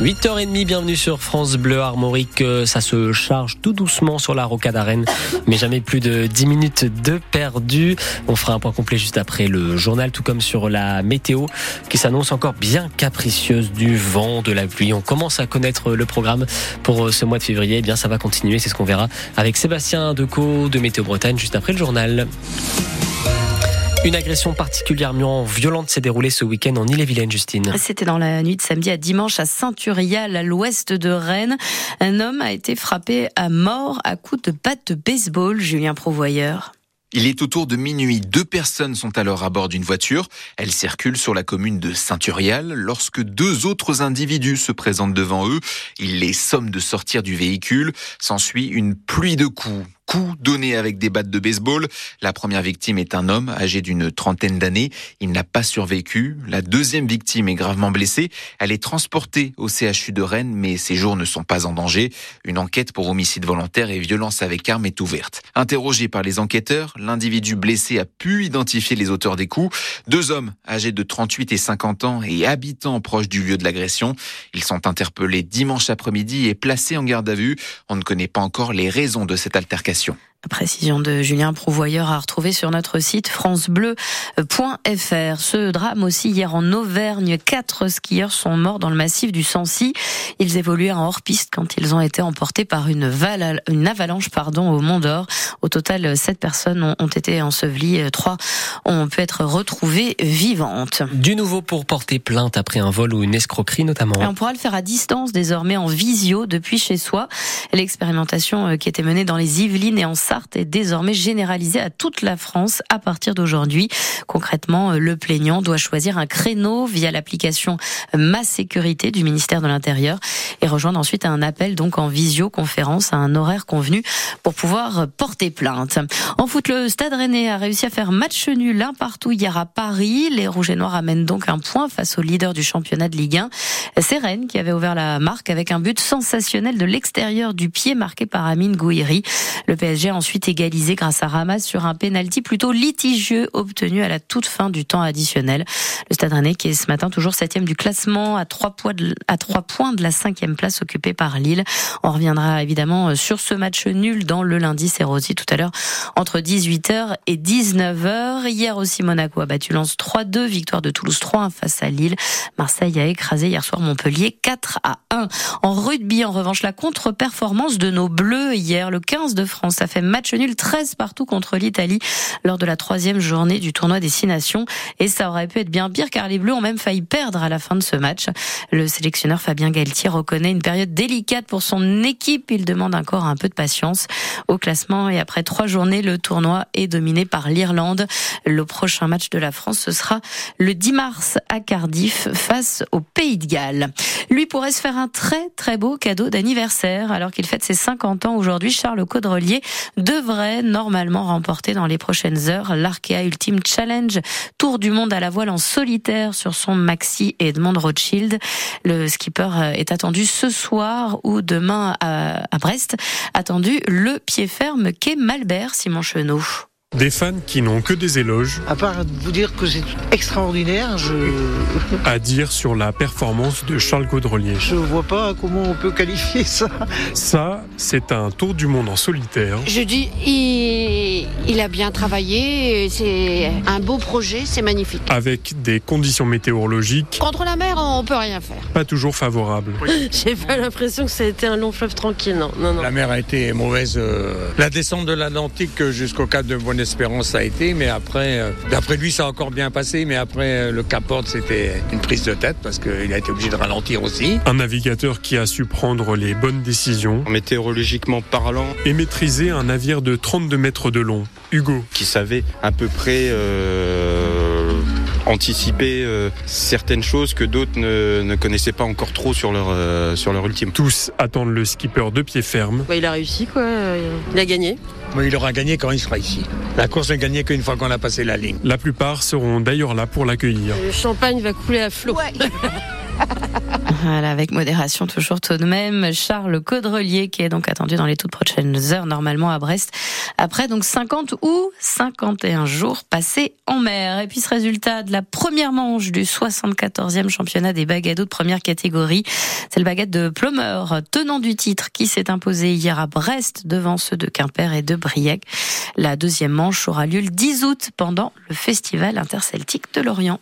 8h30, bienvenue sur France Bleu Armorique. Ça se charge tout doucement sur la rocade arène, mais jamais plus de 10 minutes de perdu. On fera un point complet juste après le journal, tout comme sur la météo qui s'annonce encore bien capricieuse du vent, de la pluie. On commence à connaître le programme pour ce mois de février. Eh bien, ça va continuer, c'est ce qu'on verra avec Sébastien Decaux de Météo Bretagne juste après le journal. Une agression particulièrement violente s'est déroulée ce week-end en Ille-et-Vilaine, Justine. C'était dans la nuit de samedi à dimanche à Saint-Urial, à l'ouest de Rennes. Un homme a été frappé à mort à coups de batte de baseball, Julien Provoyeur. Il est autour de minuit. Deux personnes sont alors à bord d'une voiture. Elles circulent sur la commune de Saint-Urial lorsque deux autres individus se présentent devant eux. Ils les somment de sortir du véhicule. S'ensuit une pluie de coups coups donnés avec des battes de baseball. La première victime est un homme âgé d'une trentaine d'années. Il n'a pas survécu. La deuxième victime est gravement blessée. Elle est transportée au CHU de Rennes, mais ses jours ne sont pas en danger. Une enquête pour homicide volontaire et violence avec arme est ouverte. Interrogé par les enquêteurs, l'individu blessé a pu identifier les auteurs des coups. Deux hommes âgés de 38 et 50 ans et habitants proches du lieu de l'agression. Ils sont interpellés dimanche après-midi et placés en garde à vue. On ne connaît pas encore les raisons de cette altercation communication. Précision de Julien Prouvoyeur à retrouver sur notre site francebleu.fr. Ce drame aussi hier en Auvergne, quatre skieurs sont morts dans le massif du Sancy. Ils évoluaient en hors-piste quand ils ont été emportés par une, une avalanche pardon, au Mont d'Or. Au total, sept personnes ont été ensevelies, trois ont pu être retrouvées vivantes. Du nouveau pour porter plainte après un vol ou une escroquerie notamment. on pourra le faire à distance désormais en visio depuis chez soi. L'expérimentation euh, qui était menée dans les Yvelines et en Sarthe est désormais généralisée à toute la France à partir d'aujourd'hui. Concrètement, euh, le plaignant doit choisir un créneau via l'application Ma Sécurité du ministère de l'Intérieur et rejoindre ensuite un appel donc en visioconférence à un horaire convenu pour pouvoir porter plainte. En foot, le Stade Rennais a réussi à faire match nul un partout hier à Paris. Les Rouges et Noirs amènent donc un point face au leader du championnat de Ligue 1. C'est Rennes qui avait ouvert la marque avec un but sensationnel de l'extérieur du pied marqué par Amine Gouiri. Le PSG a ensuite égalisé grâce à Ramas sur un pénalty plutôt litigieux obtenu à la toute fin du temps additionnel. Le Stade Rennais qui est ce matin toujours septième du classement à trois points de, la cinquième place occupée par Lille. On reviendra évidemment sur ce match nul dans le lundi Serrosi tout à l'heure entre 18h et 19h. Hier aussi Monaco a battu Lens 3-2, victoire de Toulouse 3-1 face à Lille. Marseille a écrasé hier soir Montpellier 4 à 1. En rugby en revanche la contre-performance de nos Bleus hier le 15 de France a fait match nul 13 partout contre l'Italie lors de la troisième journée du tournoi des Six Nations. Et ça aurait pu être bien pire car les Bleus ont même failli perdre à la fin de ce match. Le sélectionneur Fabien Galtier reconnaît une période délicate pour son équipe. Il demande encore un peu de patience au classement et après trois journées, le tournoi est dominé par l'Irlande. Le prochain match de la France, ce sera le 10 mars à Cardiff face au Pays de Galles. Lui pourrait se faire un très très beau cadeau d'anniversaire alors qu'il fête ses 50 ans aujourd'hui. Charles Caudrelier devrait normalement remporter dans les prochaines heures l'Arkea Ultimate Challenge, tour du monde à la voile en solitaire sur son maxi Edmond Rothschild. Le skipper est attendu ce soir ou demain à, Brest. Attendu le pied ferme qu'est Malbert Simon Chenot. Des fans qui n'ont que des éloges. À part vous dire que c'est extraordinaire, je. À dire sur la performance de Charles Caudrelier. Je vois pas comment on peut qualifier ça. Ça, c'est un tour du monde en solitaire. Je dis, il, il a bien travaillé, c'est un beau projet, c'est magnifique. Avec des conditions météorologiques. Contre la mer, on peut rien faire. Pas toujours favorables. J'ai pas l'impression que ça a été un long fleuve tranquille, non. non, non. La mer a été mauvaise. Euh, la descente de l'Atlantique jusqu'au Cap de Bonne Espérance ça a été, mais après, euh, d'après lui, ça a encore bien passé, mais après euh, le Cap Horn, c'était une prise de tête parce qu'il a été obligé de ralentir aussi. Un navigateur qui a su prendre les bonnes décisions. Météorologiquement parlant. Et maîtriser un navire de 32 mètres de long. Hugo. Qui savait à peu près anticiper euh, certaines choses que d'autres ne, connaissaient pas encore trop sur leur, euh, sur leur ultime. Tous attendent le skipper de pied ferme. il a réussi, quoi. Il a gagné. il aura gagné quand il sera ici. La course n'est gagnée qu'une fois qu'on a passé la ligne. La plupart seront d'ailleurs là pour l'accueillir. Le champagne va couler à flot. Voilà, avec modération toujours tout de même. Charles Caudrelier qui est donc attendu dans les toutes prochaines heures normalement à Brest. Après donc 50 ou 51 jours passés en mer. Et puis ce résultat de la première manche du 74e championnat des baguettes de première catégorie, c'est le baguette de Plumeur, tenant du titre, qui s'est imposé hier à Brest devant ceux de Quimper et de Briec. La deuxième manche aura lieu le 10 août pendant le festival interceltique de Lorient.